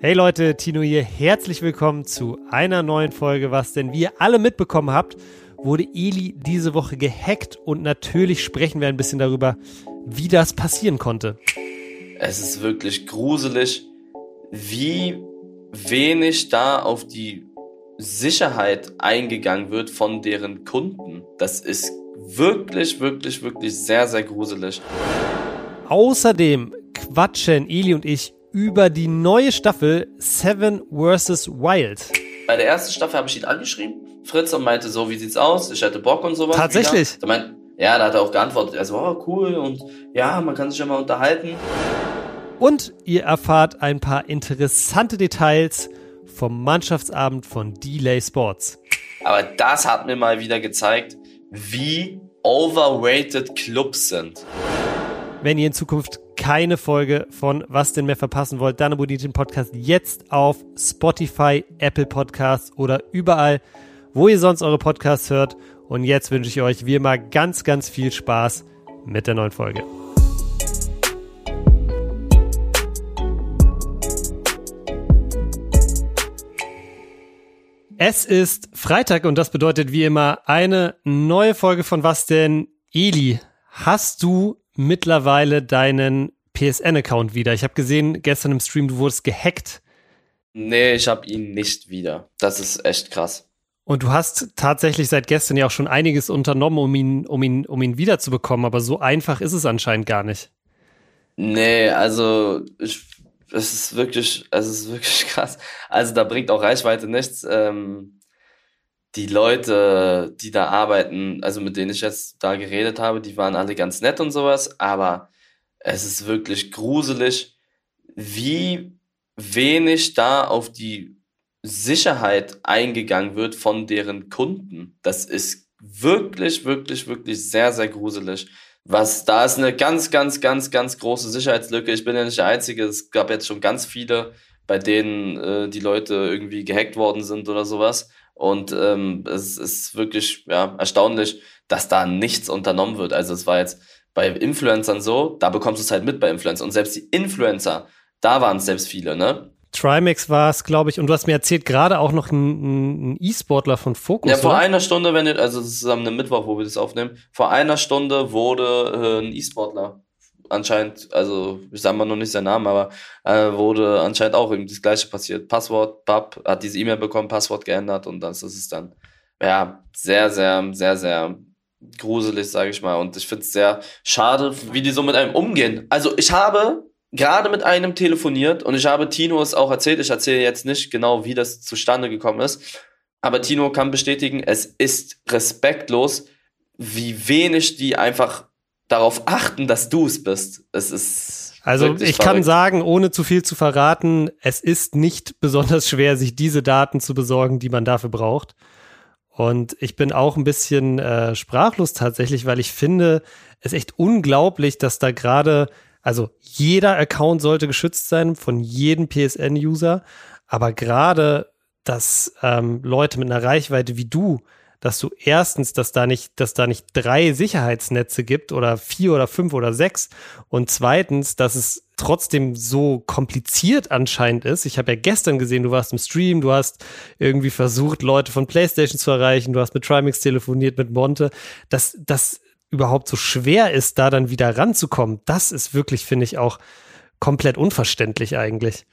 Hey Leute, Tino hier. Herzlich willkommen zu einer neuen Folge. Was denn wie ihr alle mitbekommen habt, wurde Eli diese Woche gehackt und natürlich sprechen wir ein bisschen darüber, wie das passieren konnte. Es ist wirklich gruselig, wie wenig da auf die Sicherheit eingegangen wird von deren Kunden. Das ist wirklich, wirklich, wirklich sehr, sehr gruselig. Außerdem quatschen Eli und ich über die neue Staffel Seven vs. Wild. Bei der ersten Staffel habe ich ihn angeschrieben, Fritz, und meinte so, wie sieht's aus? Ich hätte Bock und sowas. Tatsächlich? Da meint, ja, da hat er auch geantwortet. Er so, oh, cool und ja, man kann sich ja mal unterhalten. Und ihr erfahrt ein paar interessante Details vom Mannschaftsabend von Delay Sports. Aber das hat mir mal wieder gezeigt, wie overrated Clubs sind. Wenn ihr in Zukunft keine Folge von Was denn mehr verpassen wollt, dann abonniert den Podcast jetzt auf Spotify, Apple Podcasts oder überall, wo ihr sonst eure Podcasts hört. Und jetzt wünsche ich euch wie immer ganz, ganz viel Spaß mit der neuen Folge. Es ist Freitag und das bedeutet wie immer eine neue Folge von Was denn? Eli, hast du mittlerweile deinen PSN-Account wieder? Ich habe gesehen gestern im Stream, du wurdest gehackt. Nee, ich habe ihn nicht wieder. Das ist echt krass. Und du hast tatsächlich seit gestern ja auch schon einiges unternommen, um ihn, um ihn, um ihn wiederzubekommen, aber so einfach ist es anscheinend gar nicht. Nee, also ich, es ist wirklich, es ist wirklich krass. Also da bringt auch Reichweite nichts. Ähm, die Leute, die da arbeiten, also mit denen ich jetzt da geredet habe, die waren alle ganz nett und sowas, aber es ist wirklich gruselig, wie wenig da auf die Sicherheit eingegangen wird von deren Kunden. Das ist wirklich, wirklich, wirklich sehr, sehr gruselig. Was, da ist eine ganz, ganz, ganz, ganz große Sicherheitslücke. Ich bin ja nicht der Einzige. Es gab jetzt schon ganz viele, bei denen äh, die Leute irgendwie gehackt worden sind oder sowas. Und ähm, es ist wirklich ja, erstaunlich, dass da nichts unternommen wird. Also es war jetzt bei Influencern so, da bekommst du es halt mit bei Influencern. Und selbst die Influencer, da waren es selbst viele, ne? Trimax war es, glaube ich, und du hast mir erzählt, gerade auch noch ein, ein E-Sportler von Focus. Ja, vor oder? einer Stunde, wenn ihr, also ist am Mittwoch, wo wir das aufnehmen, vor einer Stunde wurde äh, ein E-Sportler anscheinend, also ich sage mal noch nicht seinen Namen, aber äh, wurde anscheinend auch irgendwie das gleiche passiert. Passwort, Pap, hat diese E-Mail bekommen, Passwort geändert und das ist dann. Ja, sehr, sehr, sehr, sehr gruselig, sage ich mal. Und ich finde es sehr schade, wie die so mit einem umgehen. Also ich habe gerade mit einem telefoniert und ich habe Tino es auch erzählt. Ich erzähle jetzt nicht genau, wie das zustande gekommen ist. Aber Tino kann bestätigen, es ist respektlos, wie wenig die einfach darauf achten, dass du es bist. Es ist. Also ich verrückt. kann sagen, ohne zu viel zu verraten, es ist nicht besonders schwer, sich diese Daten zu besorgen, die man dafür braucht. Und ich bin auch ein bisschen äh, sprachlos tatsächlich, weil ich finde es echt unglaublich, dass da gerade, also jeder Account sollte geschützt sein von jedem PSN-User, aber gerade, dass ähm, Leute mit einer Reichweite wie du dass du erstens, dass da nicht, dass da nicht drei Sicherheitsnetze gibt oder vier oder fünf oder sechs und zweitens, dass es trotzdem so kompliziert anscheinend ist. Ich habe ja gestern gesehen, du warst im Stream, du hast irgendwie versucht, Leute von PlayStation zu erreichen, du hast mit Trimax telefoniert, mit Monte, dass das überhaupt so schwer ist, da dann wieder ranzukommen. Das ist wirklich, finde ich, auch komplett unverständlich eigentlich.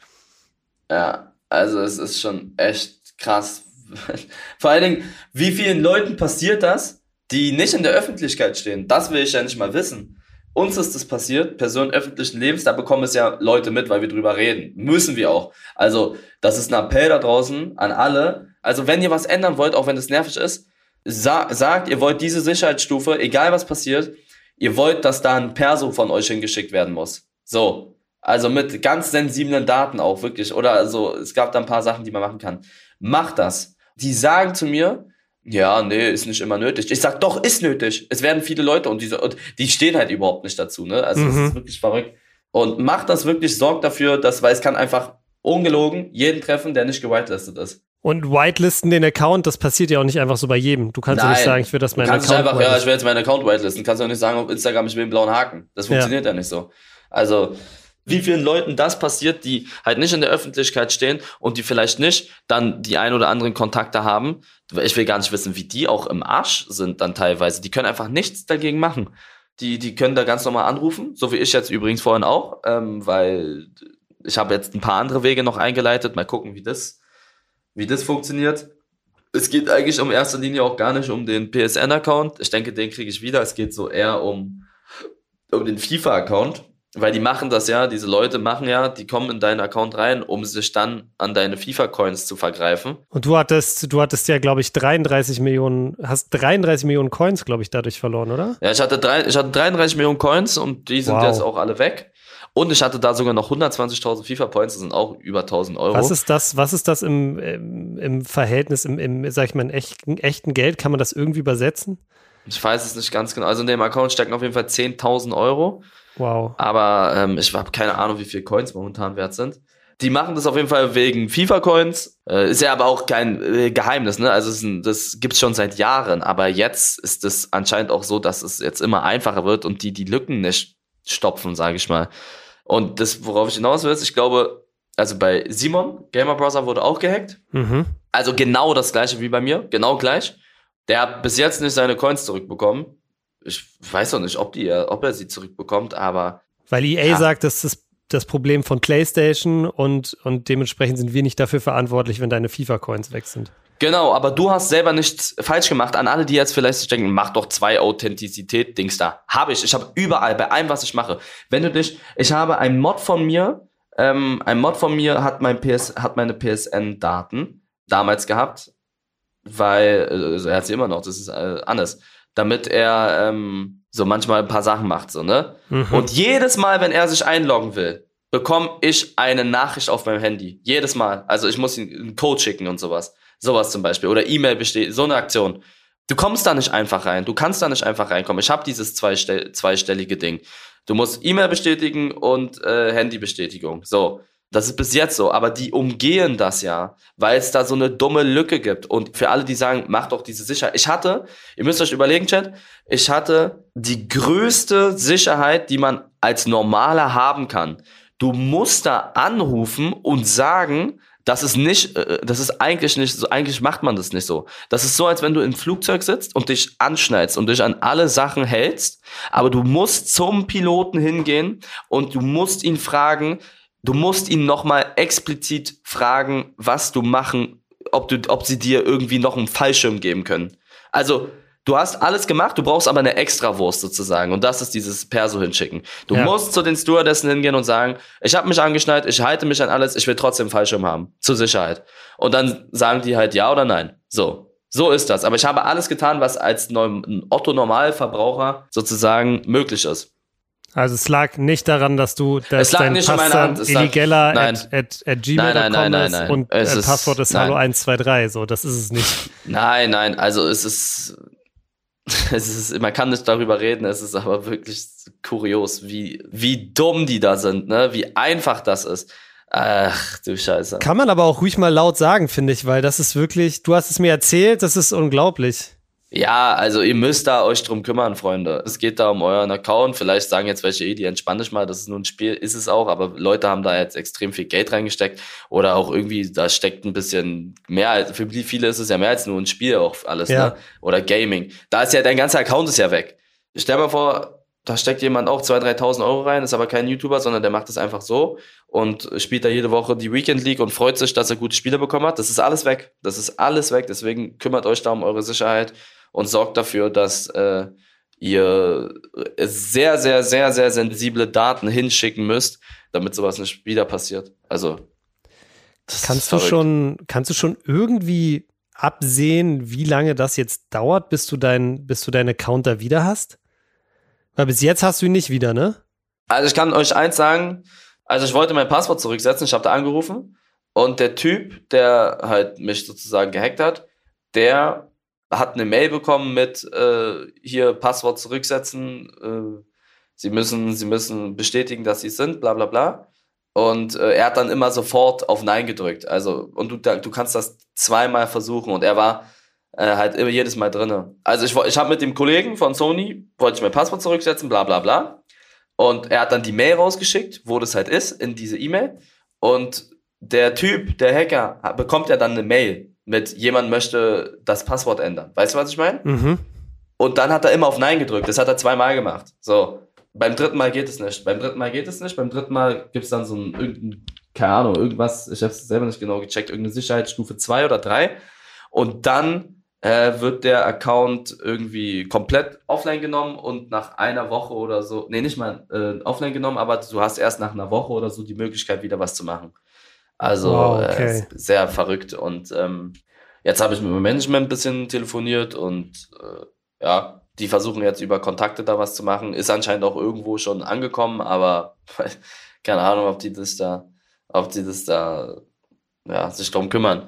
Ja, also es ist schon echt krass, Vor allen Dingen, wie vielen Leuten passiert das, die nicht in der Öffentlichkeit stehen? Das will ich ja nicht mal wissen. Uns ist das passiert, Personen öffentlichen Lebens, da bekommen es ja Leute mit, weil wir drüber reden. Müssen wir auch. Also, das ist ein Appell da draußen an alle. Also, wenn ihr was ändern wollt, auch wenn es nervig ist, sa sagt, ihr wollt diese Sicherheitsstufe, egal was passiert, ihr wollt, dass da ein Perso von euch hingeschickt werden muss. So. Also mit ganz sensiblen Daten auch, wirklich. Oder also, es gab da ein paar Sachen, die man machen kann. Macht das die sagen zu mir, ja, nee, ist nicht immer nötig. Ich sag, doch, ist nötig. Es werden viele Leute und diese, und die stehen halt überhaupt nicht dazu, ne? Also, mhm. das ist wirklich verrückt. Und macht das wirklich, sorgt dafür, dass, weil es kann einfach ungelogen jeden treffen, der nicht gewitelistet ist. Und whitelisten den Account, das passiert ja auch nicht einfach so bei jedem. Du kannst Nein, ja nicht sagen, ich will das meinen Account. Einfach, ja, ich will jetzt meinen Account whitelisten. Kannst du auch nicht sagen auf Instagram, ich will einen blauen Haken. Das funktioniert ja, ja nicht so. Also, wie vielen Leuten das passiert, die halt nicht in der Öffentlichkeit stehen und die vielleicht nicht dann die ein oder anderen Kontakte haben. Ich will gar nicht wissen, wie die auch im Arsch sind dann teilweise. Die können einfach nichts dagegen machen. Die, die können da ganz normal anrufen, so wie ich jetzt übrigens vorhin auch, ähm, weil ich habe jetzt ein paar andere Wege noch eingeleitet. Mal gucken, wie das, wie das funktioniert. Es geht eigentlich um erster Linie auch gar nicht um den PSN-Account. Ich denke, den kriege ich wieder. Es geht so eher um, um den FIFA-Account weil die machen das ja, diese Leute machen ja, die kommen in deinen Account rein, um sich dann an deine FIFA-Coins zu vergreifen. Und du hattest, du hattest ja, glaube ich, 33 Millionen, hast 33 Millionen Coins, glaube ich, dadurch verloren, oder? Ja, ich hatte, drei, ich hatte 33 Millionen Coins und die sind wow. jetzt auch alle weg. Und ich hatte da sogar noch 120.000 FIFA-Points, das sind auch über 1000 Euro. Was ist das, was ist das im, im, im Verhältnis, im, im, sag ich mal, in echten, echten Geld? Kann man das irgendwie übersetzen? Ich weiß es nicht ganz genau. Also in dem Account stecken auf jeden Fall 10.000 Euro. Wow. Aber ähm, ich habe keine Ahnung, wie viel Coins momentan wert sind. Die machen das auf jeden Fall wegen FIFA-Coins. Äh, ist ja aber auch kein äh, Geheimnis, ne? Also ein, das gibt's schon seit Jahren. Aber jetzt ist es anscheinend auch so, dass es jetzt immer einfacher wird und die die Lücken nicht stopfen, sage ich mal. Und das, worauf ich hinaus will, ist, ich glaube, also bei Simon, Gamer Browser, wurde auch gehackt. Mhm. Also genau das gleiche wie bei mir, genau gleich. Der hat bis jetzt nicht seine Coins zurückbekommen ich weiß auch nicht, ob, die, ob er sie zurückbekommt, aber. Weil EA ja. sagt, dass das das Problem von PlayStation und, und dementsprechend sind wir nicht dafür verantwortlich, wenn deine FIFA-Coins weg sind. Genau, aber du hast selber nichts falsch gemacht. An alle, die jetzt vielleicht denken, mach doch zwei Authentizität-Dings da. Habe ich. Ich habe überall, bei allem, was ich mache. Wenn du dich, ich habe ein Mod von mir, ähm, ein Mod von mir hat mein PS, hat meine PSN-Daten damals gehabt, weil, also er hat sie immer noch, das ist äh, anders damit er ähm, so manchmal ein paar Sachen macht, so, ne? Mhm. Und jedes Mal, wenn er sich einloggen will, bekomme ich eine Nachricht auf meinem Handy. Jedes Mal. Also ich muss ihm einen Code schicken und sowas. Sowas zum Beispiel. Oder E-Mail besteht, so eine Aktion. Du kommst da nicht einfach rein. Du kannst da nicht einfach reinkommen. Ich habe dieses zweistell zweistellige Ding. Du musst E-Mail bestätigen und äh, Handybestätigung. So. Das ist bis jetzt so, aber die umgehen das ja, weil es da so eine dumme Lücke gibt. Und für alle, die sagen, macht doch diese Sicherheit. Ich hatte, ihr müsst euch überlegen, Chat, ich hatte die größte Sicherheit, die man als Normaler haben kann. Du musst da anrufen und sagen, das ist nicht, äh, das ist eigentlich nicht so, eigentlich macht man das nicht so. Das ist so, als wenn du im Flugzeug sitzt und dich anschneidest und dich an alle Sachen hältst, aber du musst zum Piloten hingehen und du musst ihn fragen, du musst ihn nochmal explizit fragen, was du machen, ob du, ob sie dir irgendwie noch einen Fallschirm geben können. Also, du hast alles gemacht, du brauchst aber eine Extrawurst sozusagen. Und das ist dieses Perso hinschicken. Du ja. musst zu den Stewardessen hingehen und sagen, ich habe mich angeschnallt, ich halte mich an alles, ich will trotzdem einen Fallschirm haben. Zur Sicherheit. Und dann sagen die halt ja oder nein. So. So ist das. Aber ich habe alles getan, was als Otto-Normalverbraucher sozusagen möglich ist. Also es lag nicht daran, dass du das dein nicht Passwort illegaler at, at, at gmail.com ist und es äh, Passwort ist Hallo 123, so, das ist es nicht. Nein, nein, also es ist, es ist, man kann nicht darüber reden, es ist aber wirklich kurios, wie, wie dumm die da sind, ne, wie einfach das ist. Ach, du Scheiße. Kann man aber auch ruhig mal laut sagen, finde ich, weil das ist wirklich, du hast es mir erzählt, das ist unglaublich. Ja, also ihr müsst da euch drum kümmern, Freunde. Es geht da um euren Account. Vielleicht sagen jetzt welche, die entspann dich mal, das ist nur ein Spiel, ist es auch, aber Leute haben da jetzt extrem viel Geld reingesteckt oder auch irgendwie, da steckt ein bisschen mehr, als, für viele ist es ja mehr als nur ein Spiel auch alles, ja. ne? Oder Gaming. Da ist ja, dein ganzer Account ist ja weg. Stell mal vor, da steckt jemand auch 2.000, 3.000 Euro rein, ist aber kein YouTuber, sondern der macht es einfach so und spielt da jede Woche die Weekend League und freut sich, dass er gute Spiele bekommen hat. Das ist alles weg. Das ist alles weg. Deswegen kümmert euch da um eure Sicherheit und sorgt dafür, dass äh, ihr sehr, sehr, sehr, sehr sensible Daten hinschicken müsst, damit sowas nicht wieder passiert. Also kannst du schon, kannst du schon irgendwie absehen, wie lange das jetzt dauert, bis du dein, bis du deinen Account da wieder hast? Weil bis jetzt hast du ihn nicht wieder, ne? Also ich kann euch eins sagen, also ich wollte mein Passwort zurücksetzen, ich habe da angerufen und der Typ, der halt mich sozusagen gehackt hat, der hat eine Mail bekommen mit äh, hier Passwort zurücksetzen, äh, sie müssen, sie müssen bestätigen, dass sie es sind, bla bla bla. Und äh, er hat dann immer sofort auf Nein gedrückt. Also, und du, du kannst das zweimal versuchen und er war äh, halt immer jedes Mal drinne. Also ich, ich habe mit dem Kollegen von Sony, wollte ich mein Passwort zurücksetzen, bla bla bla. Und er hat dann die Mail rausgeschickt, wo das halt ist, in diese E-Mail. Und der Typ, der Hacker, bekommt ja dann eine Mail mit jemand möchte das Passwort ändern. Weißt du, was ich meine? Mhm. Und dann hat er immer auf Nein gedrückt. Das hat er zweimal gemacht. So. Beim dritten Mal geht es nicht. Beim dritten Mal geht es nicht. Beim dritten Mal gibt es dann so ein, irgendein, keine Ahnung, irgendwas, ich habe es selber nicht genau gecheckt, irgendeine Sicherheitsstufe 2 oder 3. Und dann äh, wird der Account irgendwie komplett offline genommen und nach einer Woche oder so, nee, nicht mal äh, offline genommen, aber du hast erst nach einer Woche oder so die Möglichkeit, wieder was zu machen. Also wow, okay. äh, sehr verrückt. Und ähm, jetzt habe ich mit dem Management ein bisschen telefoniert und äh, ja, die versuchen jetzt über Kontakte da was zu machen. Ist anscheinend auch irgendwo schon angekommen, aber keine Ahnung, ob die das da, ob die das da ja, sich drum kümmern.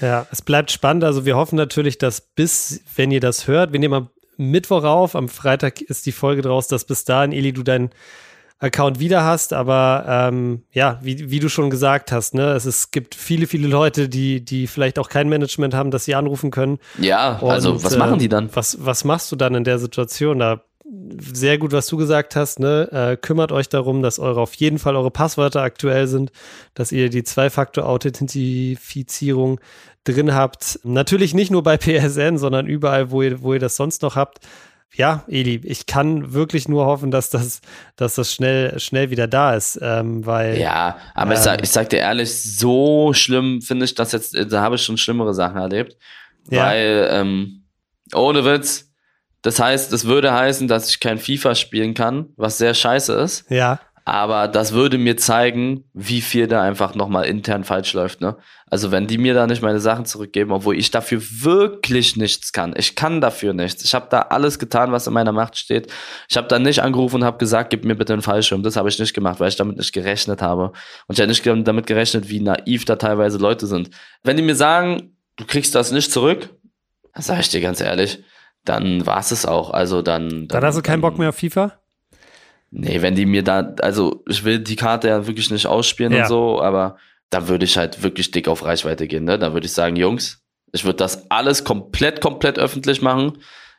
Ja, es bleibt spannend. Also wir hoffen natürlich, dass bis, wenn ihr das hört, wenn ihr mal Mittwoch auf, am Freitag ist die Folge draus, dass bis dahin, Eli, du dein Account wieder hast, aber ähm, ja, wie, wie du schon gesagt hast, ne, es, es gibt viele, viele Leute, die, die vielleicht auch kein Management haben, dass sie anrufen können. Ja, Und, also was machen die dann? Äh, was, was machst du dann in der Situation? Da sehr gut, was du gesagt hast, ne? Äh, kümmert euch darum, dass eure auf jeden Fall eure Passwörter aktuell sind, dass ihr die Zwei-Faktor-Authentifizierung drin habt. Natürlich nicht nur bei PSN, sondern überall, wo ihr, wo ihr das sonst noch habt ja, Eli, ich kann wirklich nur hoffen, dass das, dass das schnell, schnell wieder da ist, ähm, weil. Ja, aber ähm, ich, sag, ich sag dir ehrlich, so schlimm finde ich das jetzt, da habe ich schon schlimmere Sachen erlebt. Ja. Weil, ähm, ohne Witz, das heißt, das würde heißen, dass ich kein FIFA spielen kann, was sehr scheiße ist. Ja. Aber das würde mir zeigen, wie viel da einfach nochmal intern falsch läuft, ne? Also wenn die mir da nicht meine Sachen zurückgeben, obwohl ich dafür wirklich nichts kann. Ich kann dafür nichts. Ich habe da alles getan, was in meiner Macht steht. Ich habe da nicht angerufen und habe gesagt, gib mir bitte einen Fallschirm. Das habe ich nicht gemacht, weil ich damit nicht gerechnet habe. Und ich habe nicht damit gerechnet, wie naiv da teilweise Leute sind. Wenn die mir sagen, du kriegst das nicht zurück, dann sage ich dir ganz ehrlich, dann war es auch. Also dann, dann. Dann hast du keinen Bock mehr auf FIFA? Nee, wenn die mir da, also ich will die Karte ja wirklich nicht ausspielen ja. und so, aber da würde ich halt wirklich dick auf Reichweite gehen. Ne? Da würde ich sagen, Jungs, ich würde das alles komplett, komplett öffentlich machen.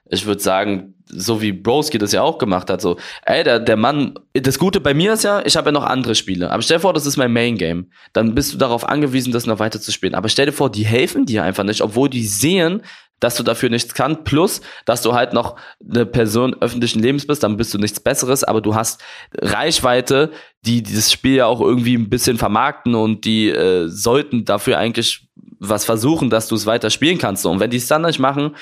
Ich würde sagen, so wie Broski das ja auch gemacht hat, so, ey, der, der Mann, das Gute bei mir ist ja, ich habe ja noch andere Spiele. Aber stell dir vor, das ist mein Main Game. Dann bist du darauf angewiesen, das noch weiter zu spielen. Aber stell dir vor, die helfen dir einfach nicht, obwohl die sehen, dass du dafür nichts kannst, plus, dass du halt noch eine Person öffentlichen Lebens bist, dann bist du nichts Besseres, aber du hast Reichweite, die dieses Spiel ja auch irgendwie ein bisschen vermarkten und die äh, sollten dafür eigentlich was versuchen, dass du es weiter spielen kannst. Und wenn die es dann nicht machen,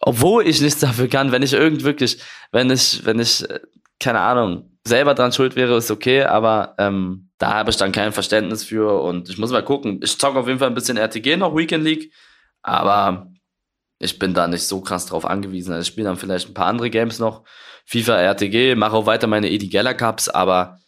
obwohl ich nichts dafür kann, wenn ich irgend wirklich, wenn ich, wenn ich, äh, keine Ahnung, selber dran schuld wäre, ist okay, aber ähm, da habe ich dann kein Verständnis für und ich muss mal gucken. Ich zocke auf jeden Fall ein bisschen RTG noch, Weekend League, aber ich bin da nicht so krass drauf angewiesen. Also ich spiele dann vielleicht ein paar andere Games noch. FIFA, RTG, mache auch weiter meine Edi Geller Cups, aber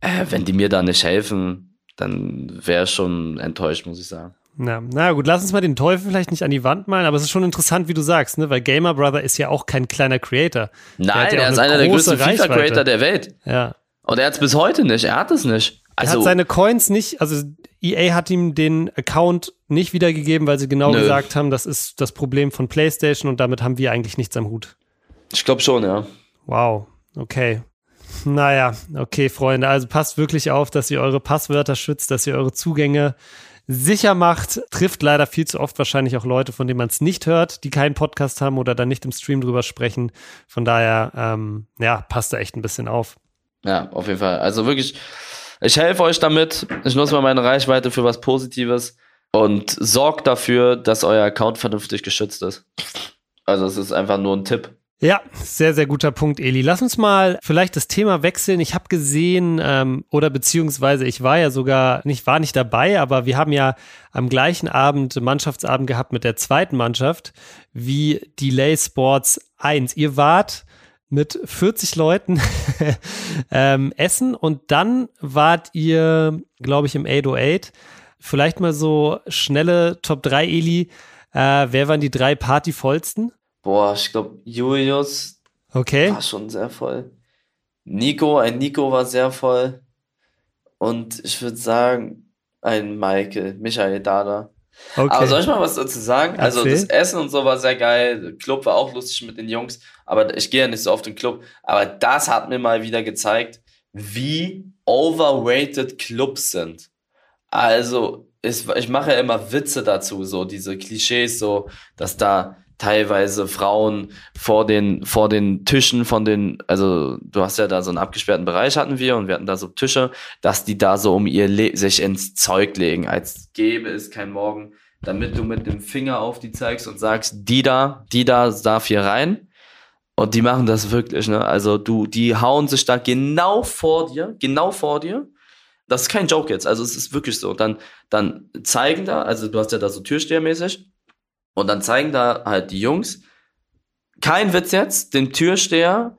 äh, wenn die mir da nicht helfen, dann wäre ich schon enttäuscht, muss ich sagen. Na, na gut, lass uns mal den Teufel vielleicht nicht an die Wand malen, aber es ist schon interessant, wie du sagst, ne? weil Gamer Brother ist ja auch kein kleiner Creator. Nein, ja er ist einer der größten FIFA-Creator der Welt. Ja. Und er hat es bis heute nicht, er hat es nicht. Also, er hat seine Coins nicht, also EA hat ihm den Account nicht wiedergegeben, weil sie genau Nö. gesagt haben, das ist das Problem von PlayStation und damit haben wir eigentlich nichts am Hut. Ich glaube schon, ja. Wow, okay. Naja, okay, Freunde, also passt wirklich auf, dass ihr eure Passwörter schützt, dass ihr eure Zugänge sicher macht. Trifft leider viel zu oft wahrscheinlich auch Leute, von denen man es nicht hört, die keinen Podcast haben oder dann nicht im Stream drüber sprechen. Von daher, ähm, ja, passt da echt ein bisschen auf. Ja, auf jeden Fall. Also wirklich, ich helfe euch damit. Ich nutze mal meine Reichweite für was Positives und sorgt dafür, dass euer Account vernünftig geschützt ist. Also es ist einfach nur ein Tipp. Ja, sehr, sehr guter Punkt, Eli. Lass uns mal vielleicht das Thema wechseln. Ich habe gesehen, ähm, oder beziehungsweise ich war ja sogar, nicht war nicht dabei, aber wir haben ja am gleichen Abend Mannschaftsabend gehabt mit der zweiten Mannschaft wie Delay Sports 1. Ihr wart mit 40 Leuten ähm, essen und dann wart ihr, glaube ich, im 808. Vielleicht mal so schnelle Top 3, Eli. Äh, wer waren die drei Partyvollsten? Boah, ich glaube, Julius okay. war schon sehr voll. Nico, ein Nico war sehr voll. Und ich würde sagen, ein Michael, Michael Dada. Okay. Aber soll ich mal was dazu sagen? Erzähl. Also das Essen und so war sehr geil. Der Club war auch lustig mit den Jungs. Aber ich gehe ja nicht so oft in den Club. Aber das hat mir mal wieder gezeigt, wie overrated Clubs sind. Also, ich, ich mache ja immer Witze dazu, so diese Klischees, so, dass da teilweise Frauen vor den, vor den Tischen von den, also du hast ja da so einen abgesperrten Bereich hatten wir und wir hatten da so Tische, dass die da so um ihr Le sich ins Zeug legen, als gäbe es kein Morgen, damit du mit dem Finger auf die zeigst und sagst, die da, die da darf hier rein. Und die machen das wirklich, ne? Also du, die hauen sich da genau vor dir, genau vor dir. Das ist kein Joke jetzt, also es ist wirklich so. Dann, dann zeigen da, also du hast ja da so Türstehermäßig, und dann zeigen da halt die Jungs, kein Witz jetzt, den Türsteher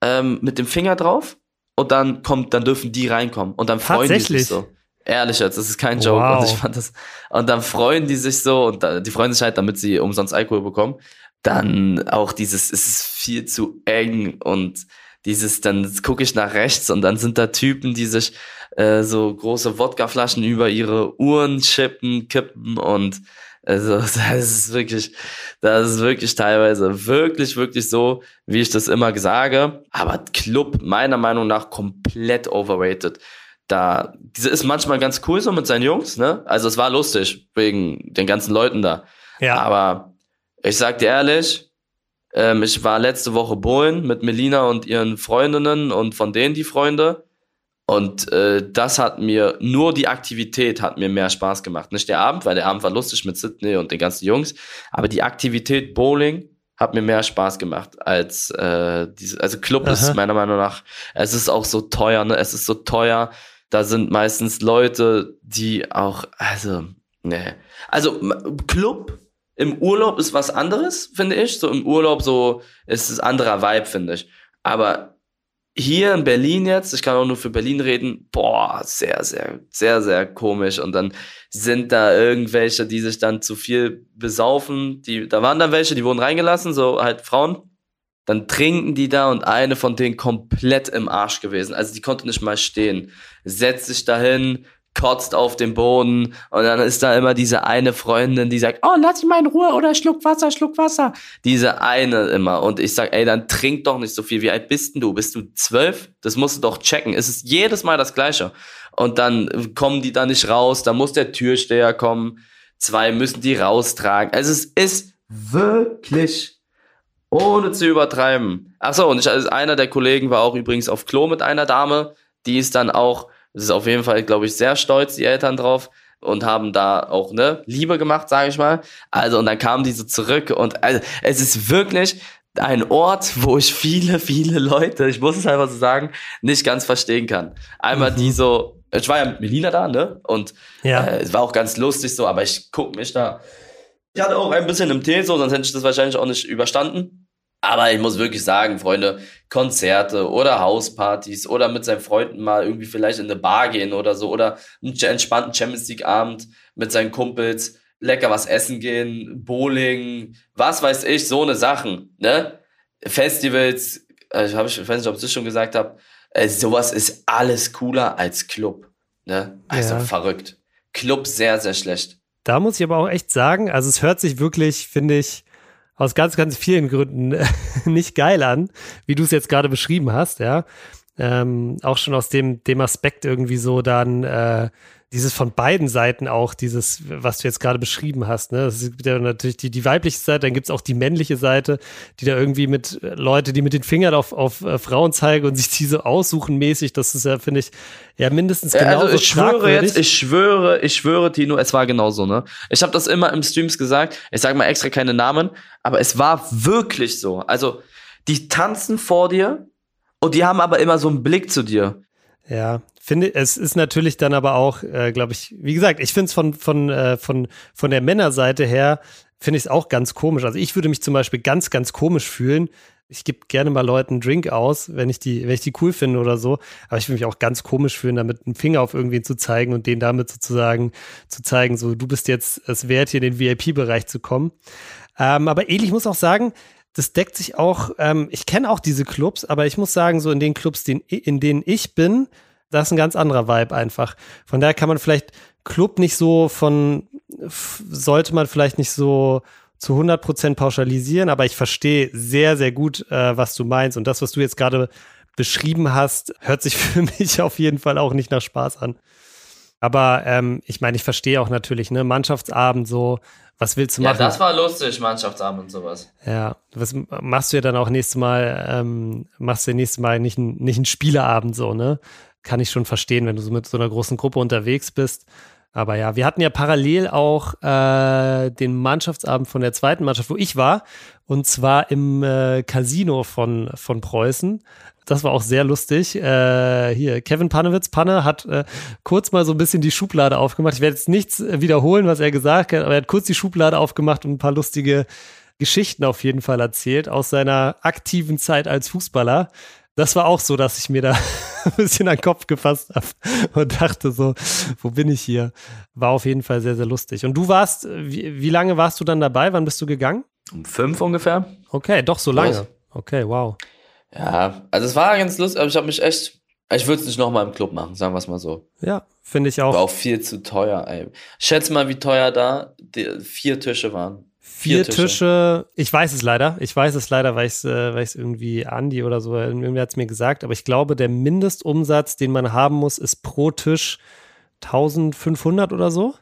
ähm, mit dem Finger drauf und dann kommt, dann dürfen die reinkommen und dann freuen die sich so. Ehrlich jetzt, das ist kein Joke. Wow. Und ich fand das, und dann freuen die sich so und da, die freuen sich halt, damit sie umsonst Alkohol bekommen. Dann auch dieses, es ist viel zu eng und dieses, dann gucke ich nach rechts und dann sind da Typen, die sich äh, so große Wodkaflaschen über ihre Uhren chippen, kippen und also, das ist wirklich, das ist wirklich teilweise wirklich, wirklich so, wie ich das immer sage. Aber Club, meiner Meinung nach, komplett overrated. Da, diese ist manchmal ganz cool so mit seinen Jungs, ne? Also, es war lustig, wegen den ganzen Leuten da. Ja. Aber ich sag dir ehrlich, ähm, ich war letzte Woche Bohlen mit Melina und ihren Freundinnen und von denen die Freunde. Und äh, das hat mir, nur die Aktivität hat mir mehr Spaß gemacht. Nicht der Abend, weil der Abend war lustig mit Sydney und den ganzen Jungs, aber die Aktivität Bowling hat mir mehr Spaß gemacht als äh, diese, also Club Aha. ist meiner Meinung nach, es ist auch so teuer, ne? Es ist so teuer. Da sind meistens Leute, die auch, also, ne. Also Club im Urlaub ist was anderes, finde ich. So im Urlaub so ist es anderer Vibe, finde ich. Aber hier in Berlin jetzt, ich kann auch nur für Berlin reden, boah, sehr, sehr, sehr, sehr komisch. Und dann sind da irgendwelche, die sich dann zu viel besaufen. Die, da waren dann welche, die wurden reingelassen, so halt Frauen. Dann trinken die da und eine von denen komplett im Arsch gewesen. Also die konnte nicht mal stehen. Setzt sich dahin, kotzt auf den Boden und dann ist da immer diese eine Freundin, die sagt, oh, lass mich mal in Ruhe oder schluck Wasser, schluck Wasser. Diese eine immer und ich sag, ey, dann trink doch nicht so viel. Wie alt bist denn du? Bist du zwölf? Das musst du doch checken. Es ist jedes Mal das Gleiche. Und dann kommen die da nicht raus, da muss der Türsteher kommen. Zwei müssen die raustragen. Also es ist wirklich ohne zu übertreiben. Ach so, und ich, also einer der Kollegen war auch übrigens auf Klo mit einer Dame, die ist dann auch das ist auf jeden Fall, glaube ich, sehr stolz, die Eltern drauf und haben da auch ne Liebe gemacht, sage ich mal. Also und dann kamen die so zurück und also, es ist wirklich ein Ort, wo ich viele, viele Leute, ich muss es einfach so sagen, nicht ganz verstehen kann. Einmal mhm. die so, ich war ja mit Melina da, ne? Und ja. äh, es war auch ganz lustig so, aber ich guck mich da. Ich hatte auch ein bisschen im Tee so, sonst hätte ich das wahrscheinlich auch nicht überstanden. Aber ich muss wirklich sagen, Freunde, Konzerte oder Hauspartys oder mit seinen Freunden mal irgendwie vielleicht in eine Bar gehen oder so oder einen entspannten Champions League Abend mit seinen Kumpels, lecker was essen gehen, Bowling, was weiß ich, so eine Sachen, ne? Festivals, äh, ich, hab, ich weiß nicht, ob ich das schon gesagt habe, äh, sowas ist alles cooler als Club, ne? Also ja. verrückt. Club sehr, sehr schlecht. Da muss ich aber auch echt sagen, also es hört sich wirklich, finde ich, aus ganz, ganz vielen Gründen nicht geil an, wie du es jetzt gerade beschrieben hast, ja. Ähm, auch schon aus dem, dem Aspekt irgendwie so dann äh, dieses von beiden Seiten auch, dieses, was du jetzt gerade beschrieben hast, ne? Das gibt ja natürlich die, die weibliche Seite, dann gibt's auch die männliche Seite, die da irgendwie mit äh, Leute, die mit den Fingern auf, auf äh, Frauen zeigen und sich diese aussuchen mäßig, das ist ja, finde ich, ja mindestens genauso also ich schwöre jetzt, ich schwöre, ich schwöre, Tino, es war genauso, ne? Ich habe das immer im Streams gesagt, ich sage mal extra keine Namen, aber es war wirklich so. Also, die tanzen vor dir und die haben aber immer so einen Blick zu dir. Ja, finde, es ist natürlich dann aber auch, äh, glaube ich, wie gesagt, ich finde es von, von, äh, von, von der Männerseite her, finde ich es auch ganz komisch. Also ich würde mich zum Beispiel ganz, ganz komisch fühlen. Ich gebe gerne mal Leuten einen Drink aus, wenn ich die, wenn ich die cool finde oder so. Aber ich würde mich auch ganz komisch fühlen, damit einen Finger auf irgendwen zu zeigen und den damit sozusagen zu zeigen, so du bist jetzt es wert, hier in den VIP-Bereich zu kommen. Ähm, aber Eli, ich muss auch sagen, das deckt sich auch, ähm, ich kenne auch diese Clubs, aber ich muss sagen, so in den Clubs, den, in denen ich bin, da ist ein ganz anderer Vibe einfach. Von daher kann man vielleicht Club nicht so von, sollte man vielleicht nicht so zu 100 Prozent pauschalisieren, aber ich verstehe sehr, sehr gut, äh, was du meinst. Und das, was du jetzt gerade beschrieben hast, hört sich für mich auf jeden Fall auch nicht nach Spaß an. Aber ähm, ich meine, ich verstehe auch natürlich, ne, Mannschaftsabend so, was willst du machen? Ja, das war lustig, Mannschaftsabend und sowas. Ja, was machst du ja dann auch nächstes Mal, ähm, machst du ja nächstes Mal nicht, ein, nicht einen Spieleabend so, ne? Kann ich schon verstehen, wenn du so mit so einer großen Gruppe unterwegs bist. Aber ja, wir hatten ja parallel auch äh, den Mannschaftsabend von der zweiten Mannschaft, wo ich war, und zwar im äh, Casino von, von Preußen. Das war auch sehr lustig. Äh, hier, Kevin Panewitz, Panne, hat äh, kurz mal so ein bisschen die Schublade aufgemacht. Ich werde jetzt nichts wiederholen, was er gesagt hat, aber er hat kurz die Schublade aufgemacht und ein paar lustige Geschichten auf jeden Fall erzählt aus seiner aktiven Zeit als Fußballer. Das war auch so, dass ich mir da ein bisschen an den Kopf gefasst habe und dachte so, wo bin ich hier? War auf jeden Fall sehr, sehr lustig. Und du warst, wie, wie lange warst du dann dabei? Wann bist du gegangen? Um fünf ungefähr. Okay, doch so lange. Okay, wow. Ja, also es war ganz lustig, aber ich habe mich echt, ich würde es nicht nochmal im Club machen, sagen wir es mal so. Ja, finde ich auch. War auch viel zu teuer, ey. Schätz mal, wie teuer da die vier Tische waren. Vier, vier Tische. Tische. Ich weiß es leider. Ich weiß es leider, weil ich es äh, weil irgendwie Andi oder so, irgendwie hat es mir gesagt. Aber ich glaube, der Mindestumsatz, den man haben muss, ist pro Tisch 1500 oder so.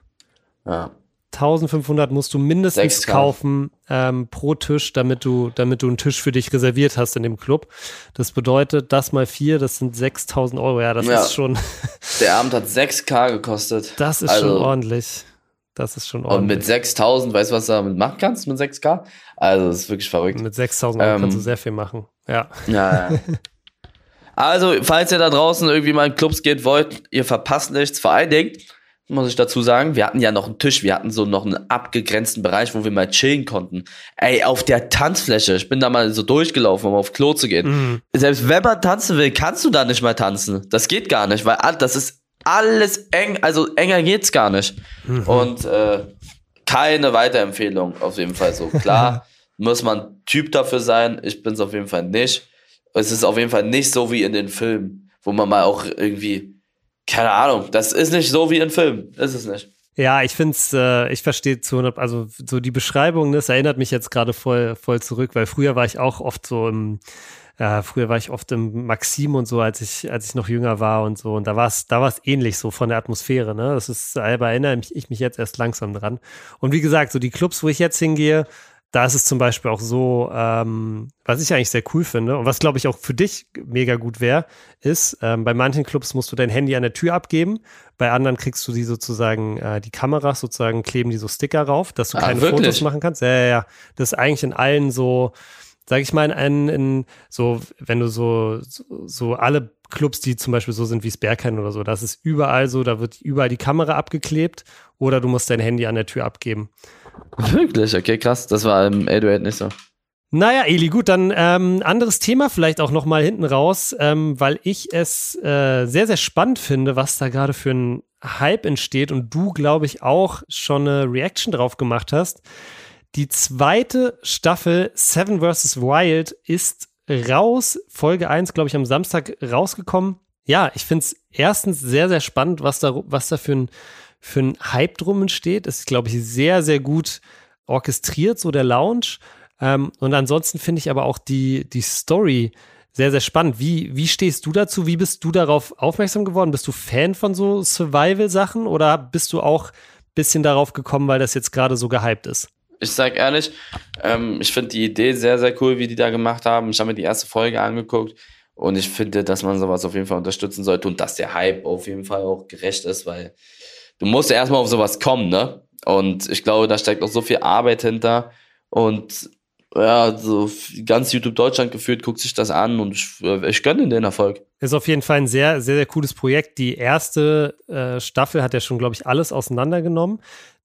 Ja. 1500 musst du mindestens kaufen ähm, pro Tisch, damit du, damit du einen Tisch für dich reserviert hast in dem Club. Das bedeutet, das mal vier, das sind 6000 Euro. Ja, das ja. ist schon. Der Abend hat 6K gekostet. Das ist also, schon ordentlich. Das ist schon ordentlich. Und mit 6000, weißt du, was du damit machen kannst mit 6K? Also, das ist wirklich verrückt. Mit 6000 Euro ähm, kannst du sehr viel machen. Ja. Ja, ja. Also, falls ihr da draußen irgendwie mal in Clubs geht wollt, ihr verpasst nichts. Vor allen Dingen, muss ich dazu sagen. Wir hatten ja noch einen Tisch, wir hatten so noch einen abgegrenzten Bereich, wo wir mal chillen konnten. Ey, auf der Tanzfläche, ich bin da mal so durchgelaufen, um auf Klo zu gehen. Mhm. Selbst wenn man tanzen will, kannst du da nicht mal tanzen. Das geht gar nicht, weil das ist alles eng, also enger geht's gar nicht. Mhm. Und äh, keine Weiterempfehlung auf jeden Fall so. Klar, muss man Typ dafür sein. Ich bin's auf jeden Fall nicht. Es ist auf jeden Fall nicht so wie in den Filmen, wo man mal auch irgendwie keine Ahnung, das ist nicht so wie in Filmen. Ist es nicht. Ja, ich finde es, äh, ich verstehe zu, also so die Beschreibung, das erinnert mich jetzt gerade voll, voll zurück, weil früher war ich auch oft so im, äh, früher war ich oft im Maxim und so, als ich, als ich noch jünger war und so. Und da war es, da war ähnlich so von der Atmosphäre, ne? Das ist, da erinnere ich mich jetzt erst langsam dran. Und wie gesagt, so die Clubs, wo ich jetzt hingehe, da ist es zum Beispiel auch so, ähm, was ich eigentlich sehr cool finde und was glaube ich auch für dich mega gut wäre, ist, ähm, bei manchen Clubs musst du dein Handy an der Tür abgeben, bei anderen kriegst du die sozusagen, äh, die Kameras sozusagen kleben die so Sticker rauf, dass du ah, keine wirklich? Fotos machen kannst. Ja, ja, ja. Das ist eigentlich in allen so, sag ich mal, in, in so, wenn du so, so, so alle Clubs, die zum Beispiel so sind wie Sperrkein oder so, das ist überall so, da wird überall die Kamera abgeklebt oder du musst dein Handy an der Tür abgeben. Wirklich? Okay, krass. Das war im 808 nicht so. Naja, Eli, gut, dann ähm, anderes Thema vielleicht auch nochmal hinten raus, ähm, weil ich es äh, sehr, sehr spannend finde, was da gerade für ein Hype entsteht und du, glaube ich, auch schon eine Reaction drauf gemacht hast. Die zweite Staffel Seven vs. Wild ist raus. Folge 1, glaube ich, am Samstag rausgekommen. Ja, ich finde es erstens sehr, sehr spannend, was da, was da für ein für einen Hype drum entsteht. Das ist, glaube ich, sehr, sehr gut orchestriert, so der Lounge. Ähm, und ansonsten finde ich aber auch die, die Story sehr, sehr spannend. Wie, wie stehst du dazu? Wie bist du darauf aufmerksam geworden? Bist du Fan von so Survival-Sachen oder bist du auch ein bisschen darauf gekommen, weil das jetzt gerade so gehypt ist? Ich sag ehrlich, ähm, ich finde die Idee sehr, sehr cool, wie die da gemacht haben. Ich habe mir die erste Folge angeguckt und ich finde, dass man sowas auf jeden Fall unterstützen sollte und dass der Hype auf jeden Fall auch gerecht ist, weil du musst ja erstmal auf sowas kommen, ne? Und ich glaube, da steckt auch so viel Arbeit hinter. Und ja, so ganz YouTube Deutschland geführt, guckt sich das an und ich, ich gönne den Erfolg. Ist auf jeden Fall ein sehr, sehr, sehr cooles Projekt. Die erste äh, Staffel hat ja schon, glaube ich, alles auseinandergenommen.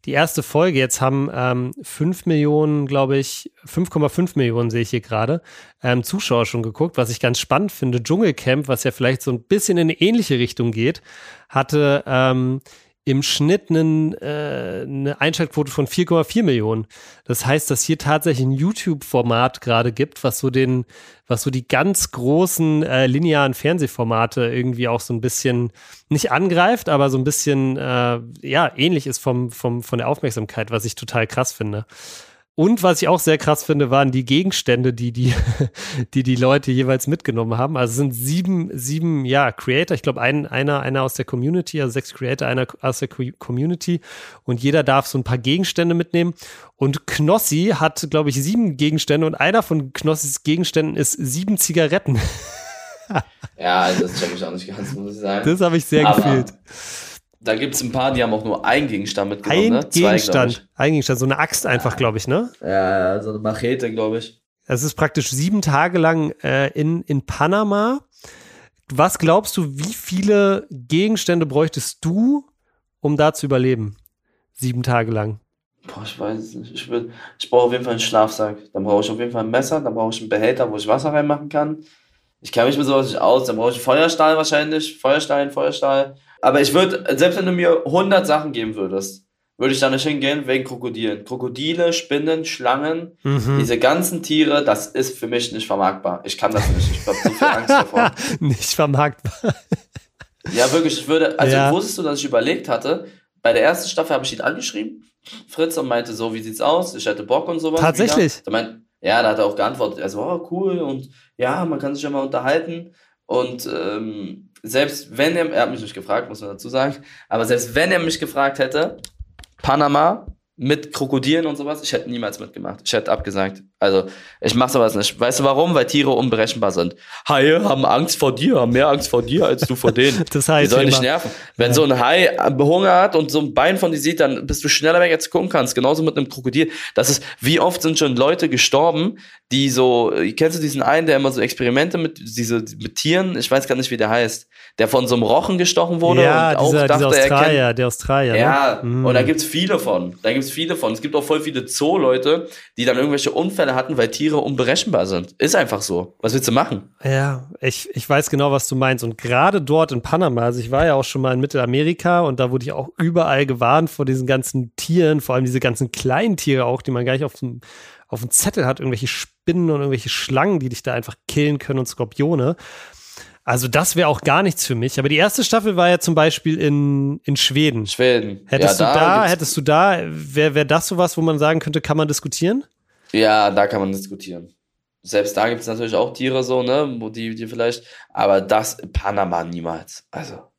Die erste Folge, jetzt haben ähm, 5 Millionen, glaube ich, 5,5 Millionen sehe ich hier gerade, ähm, Zuschauer schon geguckt, was ich ganz spannend finde. Dschungelcamp, was ja vielleicht so ein bisschen in eine ähnliche Richtung geht, hatte ähm, im Schnitt einen, äh, eine Einschaltquote von 4,4 Millionen. Das heißt, dass hier tatsächlich ein YouTube-Format gerade gibt, was so den, was so die ganz großen äh, linearen Fernsehformate irgendwie auch so ein bisschen nicht angreift, aber so ein bisschen äh, ja ähnlich ist vom, vom von der Aufmerksamkeit, was ich total krass finde. Und was ich auch sehr krass finde, waren die Gegenstände, die die, die, die Leute jeweils mitgenommen haben. Also es sind sieben, sieben, ja, Creator. Ich glaube, ein, einer, einer aus der Community, also sechs Creator, einer aus der Community. Und jeder darf so ein paar Gegenstände mitnehmen. Und Knossi hat, glaube ich, sieben Gegenstände. Und einer von Knossis Gegenständen ist sieben Zigaretten. ja, also das check ich auch nicht ganz, muss ich sagen. Das habe ich sehr Aber gefühlt. Da gibt es ein paar, die haben auch nur einen Gegenstand mitgenommen. Ein ne? Gegenstand. Zwei, ein Gegenstand, so eine Axt einfach, glaube ich, ne? Ja, so eine Machete, glaube ich. Es ist praktisch sieben Tage lang äh, in, in Panama. Was glaubst du, wie viele Gegenstände bräuchtest du, um da zu überleben? Sieben Tage lang. Boah, ich weiß nicht. Ich, ich brauche auf jeden Fall einen Schlafsack. Dann brauche ich auf jeden Fall ein Messer. Dann brauche ich einen Behälter, wo ich Wasser reinmachen kann. Ich kenne mich mit sowas nicht aus. Dann brauche ich einen Feuerstahl wahrscheinlich. Feuerstein, Feuerstahl. Aber ich würde, selbst wenn du mir 100 Sachen geben würdest, würde ich da nicht hingehen wegen Krokodilen. Krokodile, Spinnen, Schlangen, mhm. diese ganzen Tiere, das ist für mich nicht vermarktbar. Ich kann das nicht. Ich habe so viel Angst davor. nicht vermarktbar. ja, wirklich. Ich würde, also ja. wusstest du, dass ich überlegt hatte, bei der ersten Staffel habe ich ihn angeschrieben, Fritz, und meinte so, wie sieht's aus? Ich hätte Bock und sowas. Tatsächlich? Meint, ja, da hat er auch geantwortet. Er so, oh, cool und ja, man kann sich ja mal unterhalten. Und ähm, selbst wenn er, er hat mich nicht gefragt, muss man dazu sagen, aber selbst wenn er mich gefragt hätte, Panama mit Krokodilen und sowas, ich hätte niemals mitgemacht. Ich hätte abgesagt. Also, ich mache sowas nicht. Weißt du warum? Weil Tiere unberechenbar sind. Haie haben Angst vor dir, haben mehr Angst vor dir als du vor denen. das heißt, die sollen nicht nerven. Wenn ja. so ein Hai Hunger hat und so ein Bein von dir sieht, dann bist du schneller weg, als du gucken kannst. Genauso mit einem Krokodil. Das ist, wie oft sind schon Leute gestorben, die so, kennst du diesen einen, der immer so Experimente mit, diese, mit Tieren, ich weiß gar nicht, wie der heißt, der von so einem Rochen gestochen wurde ja, und auch dieser, dachte, dieser Australier, er kennt, der Australier. Ja, ne? und da gibt's viele von. Da gibt's viele von. Es gibt auch voll viele Zoo-Leute, die dann irgendwelche Unfälle hatten, weil Tiere unberechenbar sind. Ist einfach so. Was willst du machen? Ja, ich, ich weiß genau, was du meinst. Und gerade dort in Panama, also ich war ja auch schon mal in Mittelamerika und da wurde ich auch überall gewarnt vor diesen ganzen Tieren, vor allem diese ganzen kleinen Tiere auch, die man gar nicht auf dem auf dem Zettel hat, irgendwelche Spinnen und irgendwelche Schlangen, die dich da einfach killen können und Skorpione. Also das wäre auch gar nichts für mich. Aber die erste Staffel war ja zum Beispiel in, in Schweden. Schweden. Hättest ja, du da, da hättest du da, wäre wär das sowas, wo man sagen könnte, kann man diskutieren? Ja, da kann man diskutieren. Selbst da gibt es natürlich auch Tiere so, ne, wo die, die vielleicht, aber das Panama niemals. Also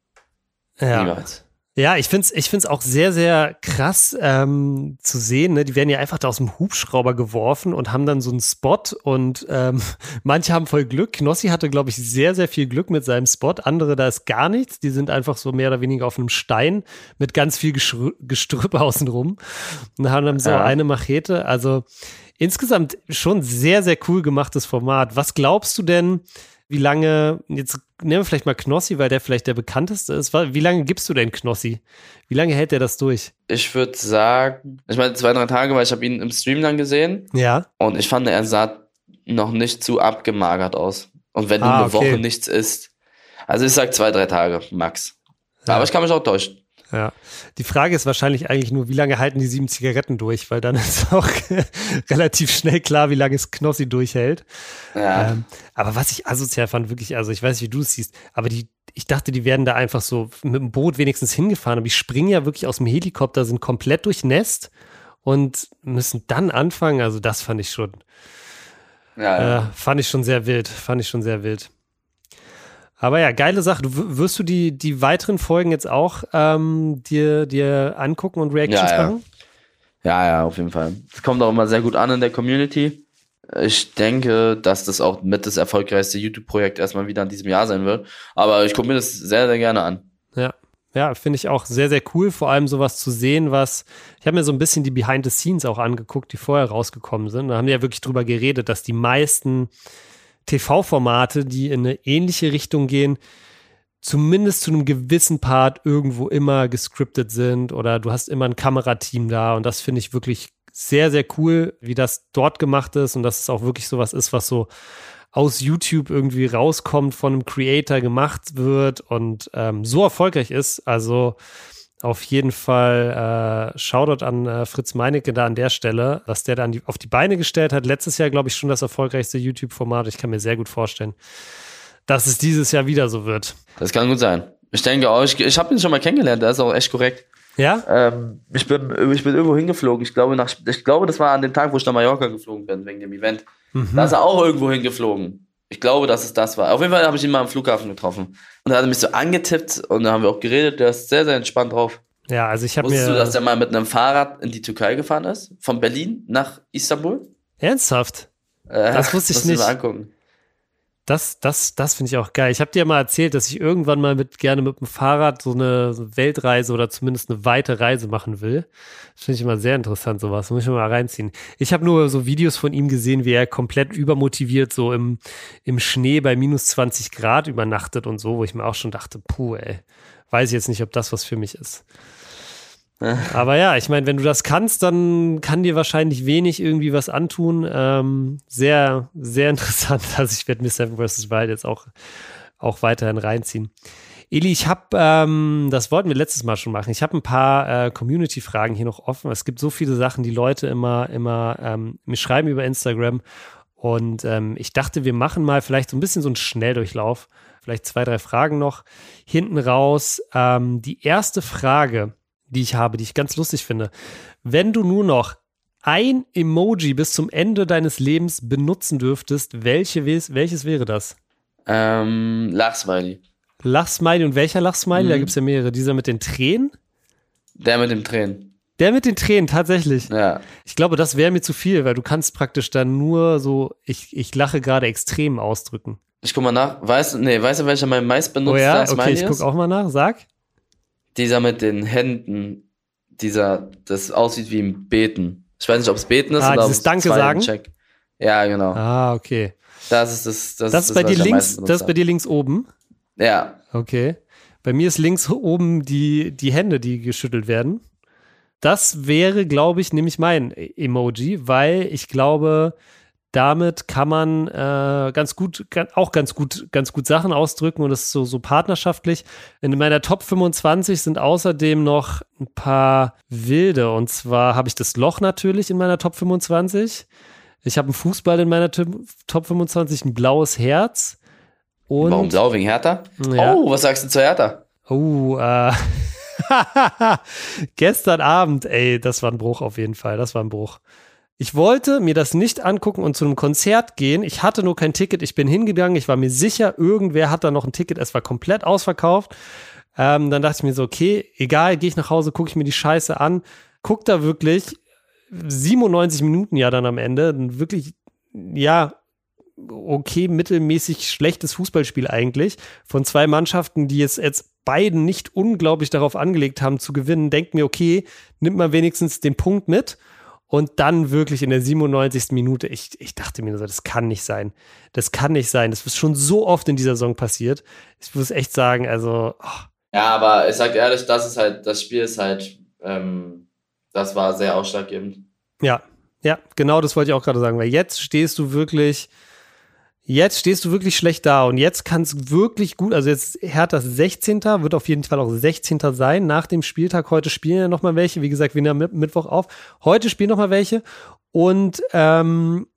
ja. niemals. Ja, ich find's, ich find's auch sehr, sehr krass ähm, zu sehen. Ne? Die werden ja einfach da aus dem Hubschrauber geworfen und haben dann so einen Spot und ähm, manche haben voll Glück. Knossi hatte, glaube ich, sehr, sehr viel Glück mit seinem Spot. Andere, da ist gar nichts. Die sind einfach so mehr oder weniger auf einem Stein mit ganz viel Gestrüpp außenrum und haben dann so ja. eine Machete. Also insgesamt schon sehr, sehr cool gemachtes Format. Was glaubst du denn? wie lange, jetzt nehmen wir vielleicht mal Knossi, weil der vielleicht der bekannteste ist. Wie lange gibst du denn Knossi? Wie lange hält der das durch? Ich würde sagen, ich meine zwei, drei Tage, weil ich habe ihn im Stream dann gesehen. Ja. Und ich fand, er sah noch nicht zu abgemagert aus. Und wenn du ah, eine okay. Woche nichts isst, also ich sag zwei, drei Tage max. Ja. Aber ich kann mich auch täuschen. Ja. Die Frage ist wahrscheinlich eigentlich nur, wie lange halten die sieben Zigaretten durch, weil dann ist auch relativ schnell klar, wie lange es Knossi durchhält. Ja. Ähm, aber was ich asozial fand, wirklich, also ich weiß nicht, wie du es siehst, aber die, ich dachte, die werden da einfach so mit dem Boot wenigstens hingefahren, aber die springen ja wirklich aus dem Helikopter, sind komplett durchnässt und müssen dann anfangen. Also das fand ich schon, ja, ja. Äh, fand ich schon sehr wild, fand ich schon sehr wild. Aber ja, geile Sache. Du, wirst du die, die weiteren Folgen jetzt auch ähm, dir, dir angucken und Reactions ja, ja. machen? Ja, ja, auf jeden Fall. Es kommt auch immer sehr gut an in der Community. Ich denke, dass das auch mit das erfolgreichste YouTube-Projekt erstmal wieder in diesem Jahr sein wird. Aber ich gucke mir das sehr, sehr gerne an. Ja, ja, finde ich auch sehr, sehr cool, vor allem sowas zu sehen, was, ich habe mir so ein bisschen die Behind the Scenes auch angeguckt, die vorher rausgekommen sind. Da haben die ja wirklich drüber geredet, dass die meisten TV-Formate, die in eine ähnliche Richtung gehen, zumindest zu einem gewissen Part irgendwo immer gescriptet sind oder du hast immer ein Kamerateam da und das finde ich wirklich sehr, sehr cool, wie das dort gemacht ist und dass es auch wirklich sowas ist, was so aus YouTube irgendwie rauskommt, von einem Creator gemacht wird und ähm, so erfolgreich ist. Also auf jeden Fall äh, Shoutout an äh, Fritz Meinecke da an der Stelle, was der dann auf die Beine gestellt hat. Letztes Jahr, glaube ich, schon das erfolgreichste YouTube-Format. Ich kann mir sehr gut vorstellen, dass es dieses Jahr wieder so wird. Das kann gut sein. Ich denke auch, ich, ich habe ihn schon mal kennengelernt, der ist auch echt korrekt. Ja? Ähm, ich, bin, ich bin irgendwo hingeflogen. Ich glaube, nach, ich glaube, das war an dem Tag, wo ich nach Mallorca geflogen bin, wegen dem Event. Mhm. Da ist er auch irgendwo hingeflogen. Ich glaube, dass es das war. Auf jeden Fall habe ich ihn mal am Flughafen getroffen. Und er hat mich so angetippt und da haben wir auch geredet. Der ist sehr, sehr entspannt drauf. Ja, also ich habe mir. Wusstest du, dass der mal mit einem Fahrrad in die Türkei gefahren ist? Von Berlin nach Istanbul? Ernsthaft? Äh, Das wusste ich nicht. Mal angucken. Das, das, das finde ich auch geil. Ich habe dir mal erzählt, dass ich irgendwann mal mit gerne mit dem Fahrrad so eine Weltreise oder zumindest eine weite Reise machen will. Das finde ich immer sehr interessant, sowas. Muss ich mal reinziehen. Ich habe nur so Videos von ihm gesehen, wie er komplett übermotiviert so im, im Schnee bei minus 20 Grad übernachtet und so, wo ich mir auch schon dachte, puh, ey, weiß ich jetzt nicht, ob das was für mich ist. Aber ja, ich meine, wenn du das kannst, dann kann dir wahrscheinlich wenig irgendwie was antun. Ähm, sehr, sehr interessant. Also ich werde mir Seven vs. Wild jetzt auch, auch weiterhin reinziehen. Eli, ich habe, ähm, das wollten wir letztes Mal schon machen. Ich habe ein paar äh, Community-Fragen hier noch offen. Es gibt so viele Sachen, die Leute immer, immer ähm, mir schreiben über Instagram. Und ähm, ich dachte, wir machen mal vielleicht so ein bisschen so einen Schnelldurchlauf. Vielleicht zwei, drei Fragen noch hinten raus. Ähm, die erste Frage, die ich habe, die ich ganz lustig finde. Wenn du nur noch ein Emoji bis zum Ende deines Lebens benutzen dürftest, welche, welches wäre das? Ähm, Lachsmiley. Lachsmiley und welcher Lachsmiley? Da Mhm. gibt es ja mehrere. Dieser mit den Tränen? Der mit dem Tränen. Der mit den Tränen, tatsächlich. Ja. Ich glaube, das wäre mir zu viel, weil du kannst praktisch dann nur so, ich, ich lache gerade extrem ausdrücken. Ich guck mal nach. Weißt du, nee, weißt du, welcher mein meist Oh benutzter ja, okay, Smiley ich ist? gucke auch mal nach. Sag. Dieser mit den Händen. Dieser, das aussieht wie ein Beten. Ich weiß nicht, ob es Beten ist Ah, oder ob es Danke sagen? Check. Ja, genau. Ah, okay. Das ist das. Das, Das ist bei was dir links, das ist bei dir links oben. Ja. Okay. Bei mir ist links oben die, die Hände, die geschüttelt werden. Das wäre, glaube ich, nämlich mein Emoji, weil ich glaube, damit kann man äh, ganz gut, auch ganz gut, ganz gut Sachen ausdrücken und das ist so, so partnerschaftlich. In meiner Top 25 sind außerdem noch ein paar wilde und zwar habe ich das Loch natürlich in meiner Top 25. Ich habe einen Fußball in meiner Top Top 25, ein blaues Herz. Und Warum blau wegen Hertha? Ja. Oh, was sagst du zu Hertha? Oh, äh. Gestern Abend, ey, das war ein Bruch auf jeden Fall. Das war ein Bruch. Ich wollte mir das nicht angucken und zu einem Konzert gehen. Ich hatte nur kein Ticket. Ich bin hingegangen. Ich war mir sicher, irgendwer hat da noch ein Ticket. Es war komplett ausverkauft. Ähm, dann dachte ich mir so, okay, egal, gehe ich nach Hause, gucke ich mir die Scheiße an. Guck da wirklich 97 Minuten ja dann am Ende. Wirklich, ja, okay, mittelmäßig schlechtes Fußballspiel eigentlich von zwei Mannschaften, die es jetzt beiden nicht unglaublich darauf angelegt haben zu gewinnen. Denkt mir, okay, nimmt man wenigstens den Punkt mit. Und dann wirklich in der 97. Minute, ich, ich dachte mir so, das kann nicht sein. Das kann nicht sein. Das ist schon so oft in dieser Saison passiert. Ich muss echt sagen, also, oh, Ja, aber ich sag ehrlich, das ist halt, das Spiel ist halt, ähm, das war sehr ausschlaggebend. Ja, ja, genau das wollte ich auch gerade sagen, weil jetzt stehst du wirklich, jetzt stehst du wirklich schlecht da und jetzt kann wirklich gut, also jetzt Hertha ist 16. wird auf jeden Fall auch 16. sein nach dem Spieltag. Heute spielen ja nochmal welche, wie gesagt, wir nehmen Mittwoch auf. Heute spielen nochmal welche und ähm,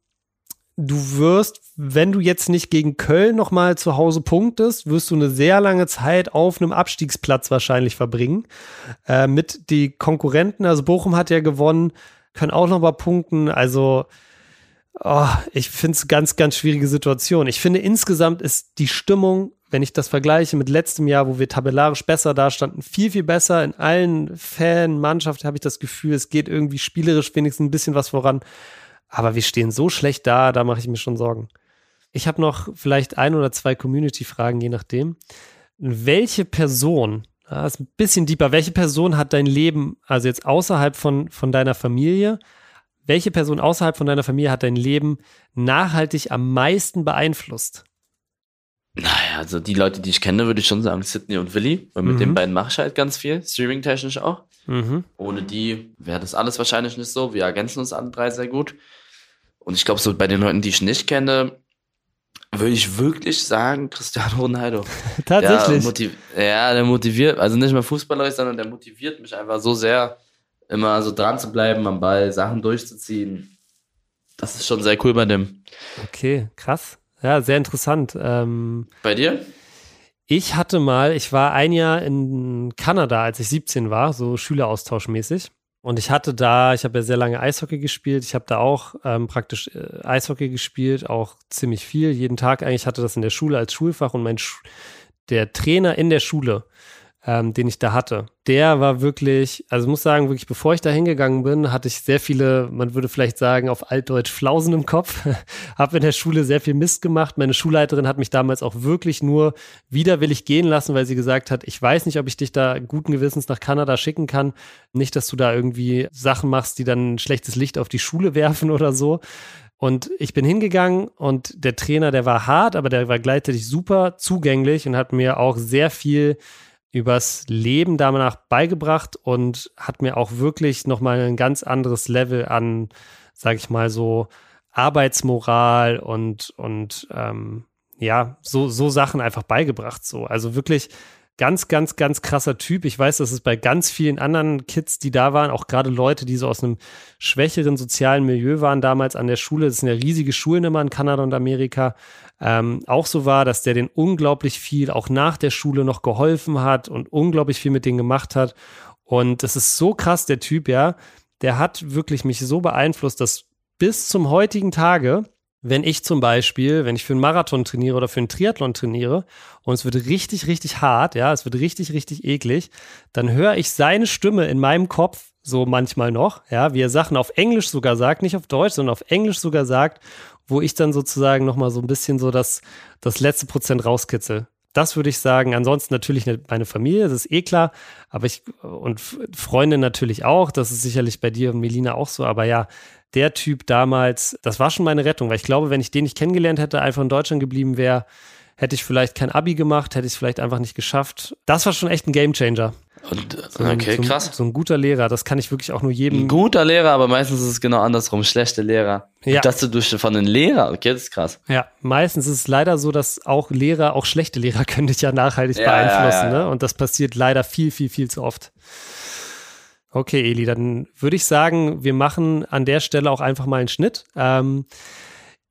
du wirst, wenn du jetzt nicht gegen Köln nochmal zu Hause punktest, wirst du eine sehr lange Zeit auf einem Abstiegsplatz wahrscheinlich verbringen. Äh, mit die Konkurrenten, also Bochum hat ja gewonnen, können auch nochmal punkten. Also, oh, ich finde es ganz, ganz schwierige Situation. Ich finde insgesamt ist die Stimmung, wenn ich das vergleiche mit letztem Jahr, wo wir tabellarisch besser dastanden, viel, viel besser. In allen Fan, Mannschaften habe ich das Gefühl, es geht irgendwie spielerisch wenigstens ein bisschen was voran. Aber wir stehen so schlecht da, da mache ich mir schon Sorgen. Ich habe noch vielleicht ein oder zwei Community-Fragen, je nachdem. Welche Person, das ist ein bisschen deeper, welche Person hat dein Leben, also jetzt außerhalb von, von deiner Familie, welche Person außerhalb von deiner Familie hat dein Leben nachhaltig am meisten beeinflusst? Naja, also die Leute, die ich kenne, würde ich schon sagen, Sydney und Willy. Und mit Mhm. den beiden mache ich halt ganz viel, streaming-technisch auch. Mhm. Ohne die wäre das alles wahrscheinlich nicht so. Wir ergänzen uns alle drei sehr gut. Und ich glaube, so bei den Leuten, die ich nicht kenne, würde ich wirklich sagen, Cristiano Ronaldo. Tatsächlich. Ja, motiv ja, der motiviert, also nicht mehr fußballerisch, sondern der motiviert mich einfach so sehr, immer so dran zu bleiben, am Ball, Sachen durchzuziehen. Das ist schon sehr cool bei dem. okay, krass. Ja, sehr interessant. Ähm, Bei dir? Ich hatte mal, ich war ein Jahr in Kanada, als ich 17 war, so Schüleraustauschmäßig. Und ich hatte da, ich habe ja sehr lange Eishockey gespielt. Ich habe da auch ähm, praktisch äh, Eishockey gespielt, auch ziemlich viel. Jeden Tag eigentlich hatte das in der Schule als Schulfach und mein Sch der Trainer in der Schule, ähm, den ich da hatte, der war wirklich, also muss sagen, wirklich, bevor ich da hingegangen bin, hatte ich sehr viele, man würde vielleicht sagen, auf Altdeutsch Flausen im Kopf. habe in der Schule sehr viel Mist gemacht. Meine Schulleiterin hat mich damals auch wirklich nur widerwillig gehen lassen, weil sie gesagt hat, ich weiß nicht, ob ich dich da guten Gewissens nach Kanada schicken kann. Nicht, dass du da irgendwie Sachen machst, die dann ein schlechtes Licht auf die Schule werfen oder so. Und ich bin hingegangen und der Trainer, der war hart, aber der war gleichzeitig super zugänglich und hat mir auch sehr viel übers Leben danach beigebracht und hat mir auch wirklich nochmal ein ganz anderes Level an, sag ich mal so, Arbeitsmoral und, und ähm, ja, so, so Sachen einfach beigebracht. So. Also wirklich ganz, ganz, ganz krasser Typ. Ich weiß, dass es bei ganz vielen anderen Kids, die da waren, auch gerade Leute, die so aus einem schwächeren sozialen Milieu waren damals an der Schule, das sind ja riesige Schulen immer in Kanada und Amerika, ähm, auch so war, dass der den unglaublich viel auch nach der Schule noch geholfen hat und unglaublich viel mit denen gemacht hat. Und das ist so krass, der Typ, ja, der hat wirklich mich so beeinflusst, dass bis zum heutigen Tage wenn ich zum Beispiel, wenn ich für einen Marathon trainiere oder für einen Triathlon trainiere und es wird richtig, richtig hart, ja, es wird richtig, richtig eklig, dann höre ich seine Stimme in meinem Kopf so manchmal noch, ja, wie er Sachen auf Englisch sogar sagt, nicht auf Deutsch, sondern auf Englisch sogar sagt, wo ich dann sozusagen nochmal so ein bisschen so das, das letzte Prozent rauskitzel. Das würde ich sagen. Ansonsten natürlich meine Familie, das ist eh klar. Aber ich, und Freunde natürlich auch. Das ist sicherlich bei dir und Melina auch so. Aber ja, der Typ damals, das war schon meine Rettung, weil ich glaube, wenn ich den nicht kennengelernt hätte, einfach in Deutschland geblieben wäre, hätte ich vielleicht kein Abi gemacht, hätte ich es vielleicht einfach nicht geschafft. Das war schon echt ein Gamechanger. Und, so ein, okay, so krass. So ein guter Lehrer, das kann ich wirklich auch nur jedem. Ein guter Lehrer, aber meistens ist es genau andersrum, schlechte Lehrer. Ja. Dass du durch von den Lehrer, okay, das ist krass. Ja, meistens ist es leider so, dass auch Lehrer, auch schlechte Lehrer können dich ja nachhaltig ja, beeinflussen, ja, ja, ne? Und das passiert leider viel, viel, viel zu oft. Okay, Eli, dann würde ich sagen, wir machen an der Stelle auch einfach mal einen Schnitt. Ähm,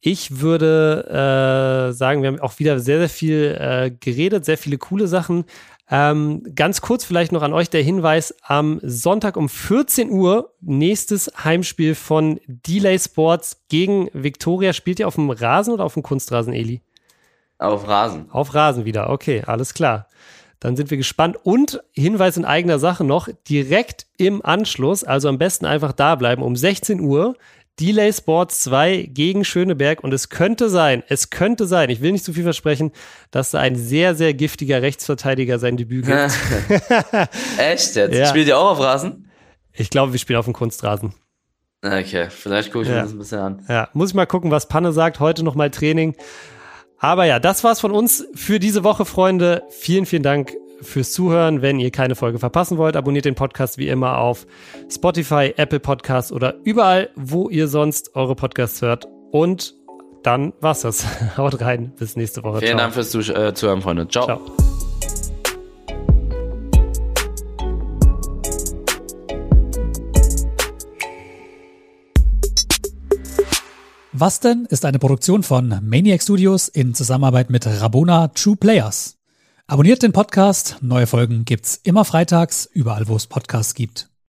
ich würde äh, sagen, wir haben auch wieder sehr, sehr viel äh, geredet, sehr viele coole Sachen. Ähm, ganz kurz vielleicht noch an euch der Hinweis, am Sonntag um 14 Uhr nächstes Heimspiel von Delay Sports gegen Victoria. Spielt ihr auf dem Rasen oder auf dem Kunstrasen, Eli? Auf Rasen. Auf Rasen wieder, okay, alles klar. Dann sind wir gespannt. Und Hinweis in eigener Sache noch, direkt im Anschluss, also am besten einfach da bleiben, um 16 Uhr, Delay Sports 2 gegen Schöneberg. Und es könnte sein, es könnte sein, ich will nicht zu viel versprechen, dass da ein sehr, sehr giftiger Rechtsverteidiger sein Debüt gibt. Echt jetzt? Ja. Spielt ihr auch auf Rasen? Ich glaube, wir spielen auf dem Kunstrasen. Okay, vielleicht gucke ich ja. mir das ein bisschen an. Ja, muss ich mal gucken, was Panne sagt. Heute nochmal Training. Aber ja, das war's von uns für diese Woche, Freunde. Vielen, vielen Dank fürs Zuhören. Wenn ihr keine Folge verpassen wollt, abonniert den Podcast wie immer auf Spotify, Apple Podcasts oder überall, wo ihr sonst eure Podcasts hört. Und dann war's das. Haut rein. Bis nächste Woche. Vielen Ciao. Dank fürs Zuhören, Freunde. Ciao. Ciao. Was denn ist eine Produktion von Maniac Studios in Zusammenarbeit mit Rabona True Players. Abonniert den Podcast, neue Folgen gibt's immer freitags, überall wo es Podcasts gibt.